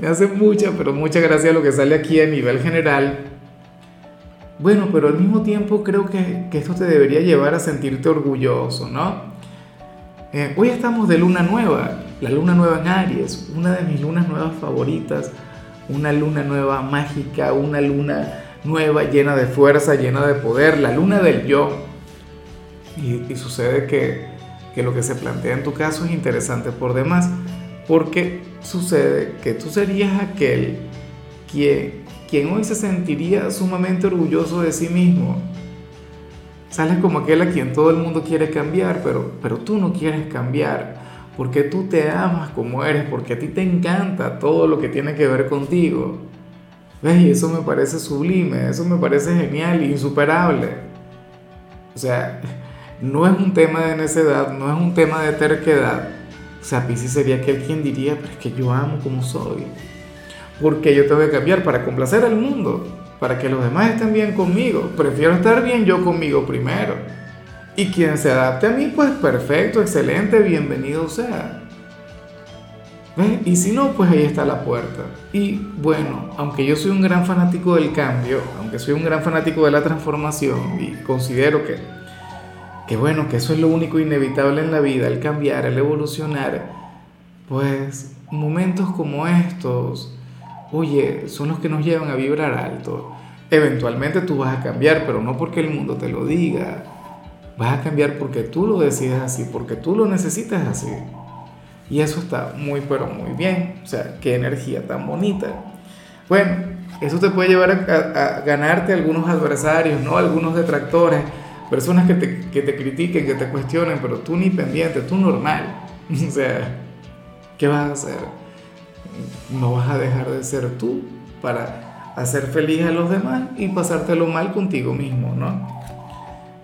me hace mucha, pero mucha gracia lo que sale aquí a nivel general. Bueno, pero al mismo tiempo creo que, esto te debería llevar a sentirte orgulloso, ¿no? Eh, hoy estamos de luna nueva, la luna nueva en Aries, una de mis lunas nuevas favoritas, una luna nueva mágica, una luna nueva llena de fuerza, llena de poder, la luna del yo. Y, sucede que, que lo que se plantea en tu caso es interesante por demás porque sucede que tú serías aquel quien, quien hoy se sentiría sumamente orgulloso de sí mismo. Sales como aquel a quien todo el mundo quiere cambiar, pero, pero tú no quieres cambiar, porque tú te amas como eres, porque a ti te encanta todo lo que tiene que ver contigo. ¿Ves? Y eso me parece sublime, eso me parece genial insuperable. O sea, no es un tema de necedad, no es un tema de terquedad, o sea, Pisces sería aquel quien diría, pero es que yo amo como soy. Porque yo tengo que cambiar para complacer al mundo, para que los demás estén bien conmigo. Prefiero estar bien yo conmigo primero. Y quien se adapte a mí, pues perfecto, excelente, bienvenido sea. ¿Ves? Y si no, pues ahí está la puerta. Y bueno, aunque yo soy un gran fanático del cambio, aunque soy un gran fanático de la transformación y considero que que bueno, que eso es lo único inevitable en la vida, el cambiar, el evolucionar, pues momentos como estos, oye, son los que nos llevan a vibrar alto. Eventualmente tú vas a cambiar, pero no porque el mundo te lo diga. Vas a cambiar porque tú lo decides así, porque tú lo necesitas así. Y eso está muy, pero muy bien. O sea, qué energía tan bonita. Bueno, eso te puede llevar a, a ganarte algunos adversarios, ¿no? Algunos detractores personas que te, que te critiquen, que te cuestionen, pero tú ni pendiente, tú normal. O sea, ¿qué vas a hacer? No vas a dejar de ser tú para hacer feliz a los demás y pasártelo mal contigo mismo, ¿no?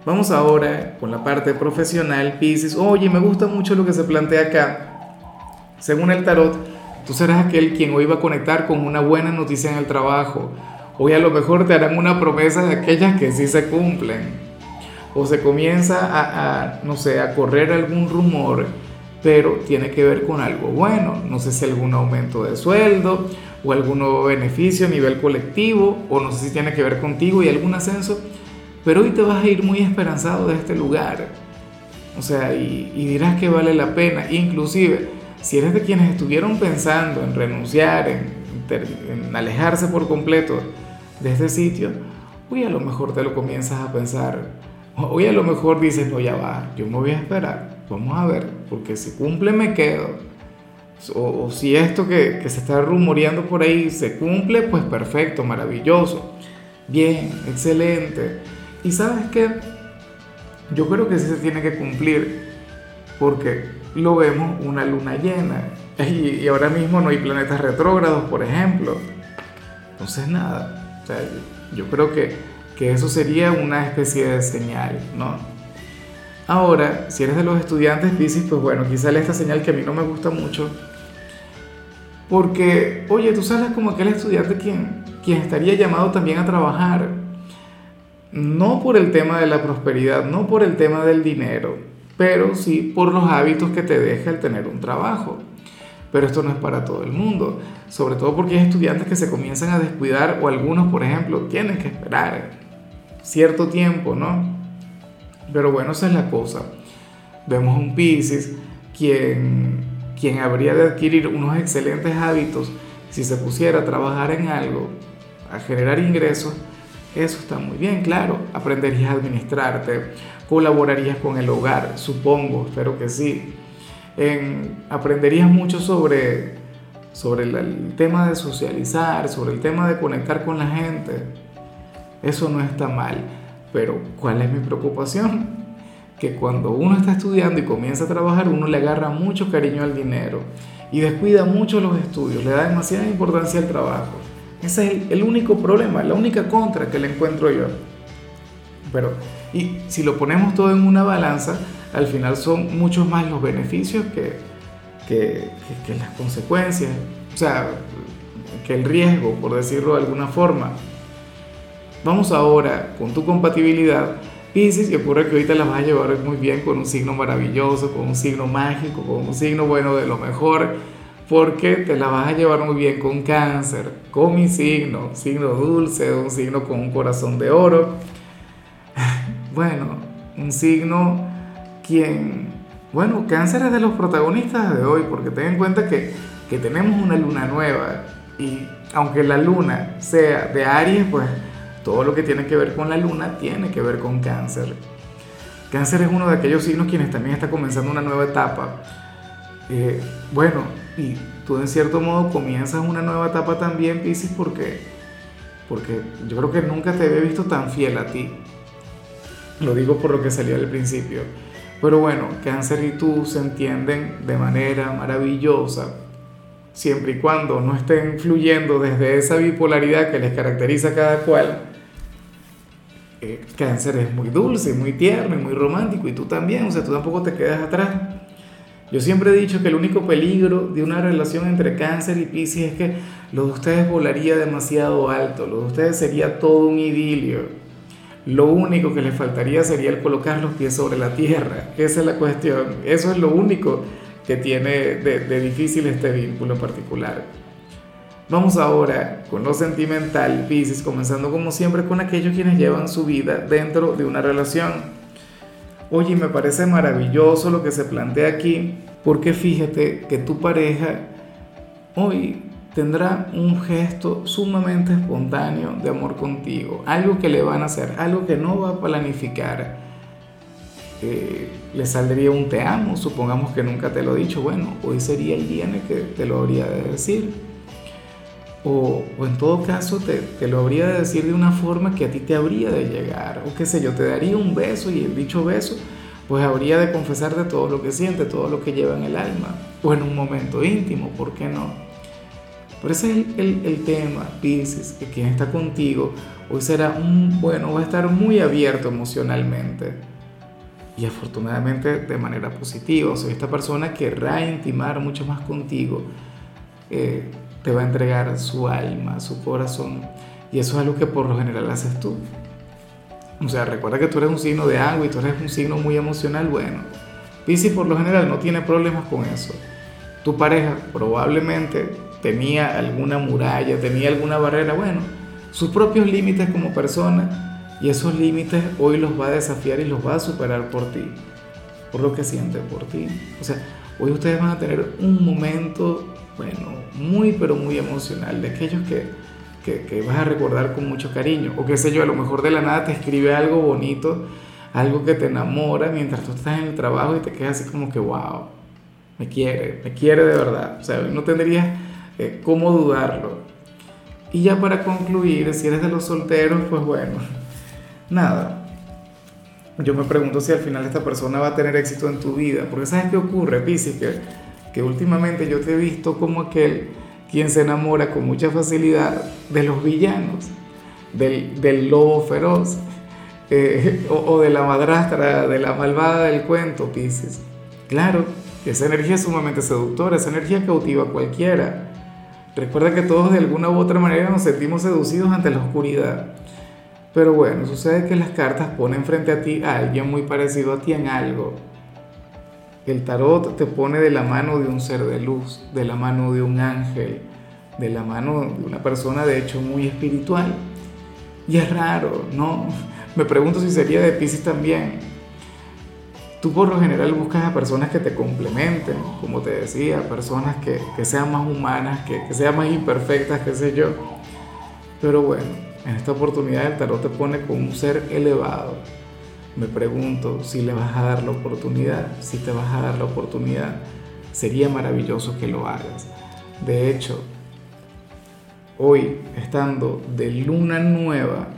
Vamos ahora con la parte profesional, Pisces. Oye, me gusta mucho lo que se plantea acá. Según el tarot, tú serás aquel quien hoy va a conectar con una buena noticia en el trabajo. Hoy a lo mejor te harán una promesa de aquellas que sí se cumplen o se comienza a, no sé, a correr algún rumor, pero tiene que ver con algo bueno, no sé si algún aumento de sueldo o algún nuevo beneficio a nivel colectivo, o no sé si tiene que ver contigo y algún ascenso, pero hoy te vas a ir muy esperanzado de este lugar. O sea, y, dirás que vale la pena, inclusive si eres de quienes estuvieron pensando en renunciar, en, en alejarse por completo de este sitio, hoy a lo mejor te lo comienzas a pensar Hoy a lo mejor dices, no, ya va, yo me voy a esperar, vamos a ver, porque si cumple me quedo. O, si esto que, que, se está rumoreando por ahí se cumple, pues perfecto, maravilloso. Bien, excelente. Y sabes qué, yo creo que sí se tiene que cumplir, porque lo vemos una luna llena. Y, y ahora mismo no hay planetas retrógrados, por ejemplo. Entonces nada, o sea, yo creo que que eso sería una especie de señal, ¿no? Ahora, si eres de los estudiantes Pisces, pues bueno, quizá esta señal que a mí no me gusta mucho, porque, oye, tú sabes como aquel estudiante quien, quien estaría llamado también a trabajar, no por el tema de la prosperidad, no por el tema del dinero, pero sí por los hábitos que te deja el tener un trabajo. Pero esto no es para todo el mundo, sobre todo porque hay estudiantes que se comienzan a descuidar o algunos, por ejemplo, tienen que esperar cierto tiempo, ¿no? Pero bueno, esa es la cosa. Vemos un Pisces quien, quien habría de adquirir unos excelentes hábitos si se pusiera a trabajar en algo, a generar ingresos. Eso está muy bien, claro. Aprenderías a administrarte, colaborarías con el hogar, supongo, espero que sí. aprenderías mucho sobre, sobre el tema de socializar, sobre el tema de conectar con la gente eso no está mal, pero ¿cuál es mi preocupación? Que cuando uno está estudiando y comienza a trabajar, uno le agarra mucho cariño al dinero y descuida mucho los estudios, le da demasiada importancia al trabajo. Ese es el, único problema, la única contra que le encuentro yo. Pero, y si lo ponemos todo en una balanza, al final son muchos más los beneficios que, que, que, las consecuencias, o sea, que el riesgo, por decirlo de alguna forma. Vamos ahora con tu compatibilidad. Pisces, y ocurre que ahorita la vas a llevar muy bien con un signo maravilloso, con un signo mágico, con un signo bueno de lo mejor porque te la vas a llevar muy bien con cáncer, con mi signo, signo dulce, un signo con un corazón de oro. Bueno, un signo quien, bueno, cáncer es de los protagonistas de hoy, porque ten en cuenta que, que tenemos una luna nueva y aunque la luna sea de Aries, pues todo lo que tiene que ver con la luna tiene que ver con cáncer. Cáncer es uno de aquellos signos quienes también está comenzando una nueva etapa. Eh, bueno, y tú en cierto modo comienzas una nueva etapa también, Pisces, porque, porque yo creo que nunca te había visto tan fiel a ti. Lo digo por lo que salió al principio. Pero bueno, cáncer y tú se entienden de manera maravillosa, siempre y cuando no estén fluyendo desde esa bipolaridad que les caracteriza a cada cual. Eh, cáncer es muy dulce, muy tierno y muy romántico, y tú también, o sea, tú tampoco te quedas atrás. Yo siempre he dicho que el único peligro de una relación entre cáncer y piscis es que lo de ustedes volaría demasiado alto, lo de ustedes sería todo un idilio. Lo único que les faltaría sería el colocar los pies sobre la tierra. Esa es la cuestión. Eso es lo único que tiene de, de difícil este vínculo en particular. Vamos ahora con lo sentimental, Pisces, comenzando como siempre con aquellos quienes llevan su vida dentro de una relación. Oye, me parece maravilloso lo que se plantea aquí, porque fíjate que tu pareja hoy tendrá un gesto sumamente espontáneo de amor contigo, algo que le van a hacer, algo que no va a planificar. Eh, le saldría un te amo, supongamos que nunca te lo he dicho, bueno, hoy sería el día en el que te lo habría de decir. O, en todo caso te, te, lo habría de decir de una forma que a ti te habría de llegar, o qué sé yo, te daría un beso y el dicho beso, pues habría de confesarte todo lo que siente, todo lo que lleva en el alma, o en un momento íntimo, ¿por qué no? Pero ese es el, el, tema, Pisces, que quien está contigo hoy será un, bueno, va a estar muy abierto emocionalmente y afortunadamente de manera positiva, o sea, esta persona querrá intimar mucho más contigo. Eh, te va a entregar su alma, su corazón. Y eso es algo que por lo general haces tú. O sea, recuerda que tú eres un signo de agua y tú eres un signo muy emocional. Bueno, Piscis por lo general no tiene problemas con eso. Tu pareja probablemente tenía alguna muralla, tenía alguna barrera. Bueno, sus propios límites como persona. Y esos límites hoy los va a desafiar y los va a superar por ti. Por lo que siente por ti. O sea, hoy ustedes van a tener un momento bueno, muy pero muy emocional, de aquellos que, que, vas a recordar con mucho cariño, o qué sé yo, a lo mejor de la nada te escribe algo bonito, algo que te enamora mientras tú estás en el trabajo y te quedas así como que, wow, me quiere, me quiere de verdad, o sea, no tendrías eh, cómo dudarlo. Y ya para concluir, si eres de los solteros, pues bueno, nada. Yo me pregunto si al final esta persona va a tener éxito en tu vida, porque ¿sabes qué ocurre, Piscis? Que que últimamente yo te he visto como aquel quien se enamora con mucha facilidad de los villanos, del, lobo feroz, eh, o, de la madrastra, de la malvada del cuento, Pisces. Claro, esa energía es sumamente seductora, esa energía cautiva a cualquiera. Recuerda que todos de alguna u otra manera nos sentimos seducidos ante la oscuridad. Pero bueno, sucede que las cartas ponen frente a ti a alguien muy parecido a ti en algo el tarot te pone de la mano de un ser de luz, de la mano de un ángel, de la mano de una persona de hecho muy espiritual. Y es raro, ¿no? Me pregunto si sería de Pisces también. Tú por lo general buscas a personas que te complementen, como te decía, personas que, sean más humanas, que, que sean más imperfectas, qué sé yo. Pero bueno, en esta oportunidad el tarot te pone con un ser elevado, me pregunto si le vas a dar la oportunidad, si te vas a dar la oportunidad, sería maravilloso que lo hagas. De hecho, hoy estando de luna nueva,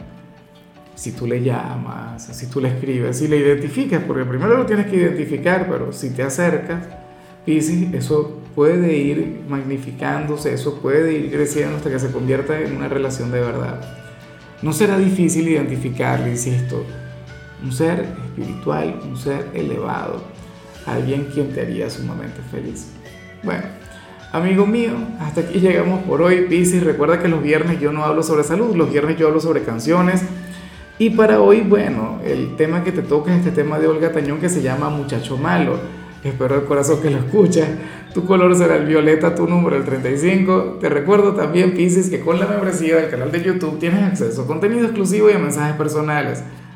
si tú le llamas, si tú le escribes, si le identificas, porque primero lo tienes que identificar, pero si te acercas, Piscis, eso puede ir magnificándose, eso puede ir creciendo hasta que se convierta en una relación de verdad. No será difícil identificarle, insisto, un ser espiritual, un ser elevado, alguien quien te haría sumamente feliz. Bueno, amigo mío, hasta aquí llegamos por hoy, Pisces. Recuerda que los viernes yo no hablo sobre salud, los viernes yo hablo sobre canciones. Y para hoy, bueno, el tema que te toca es este tema de Olga Tañón que se llama Muchacho Malo. Espero de corazón que lo escuches. Tu color será el violeta, tu número el 35. Te recuerdo también, Pisces, que con la membresía del canal de YouTube tienes acceso a contenido exclusivo y a mensajes personales.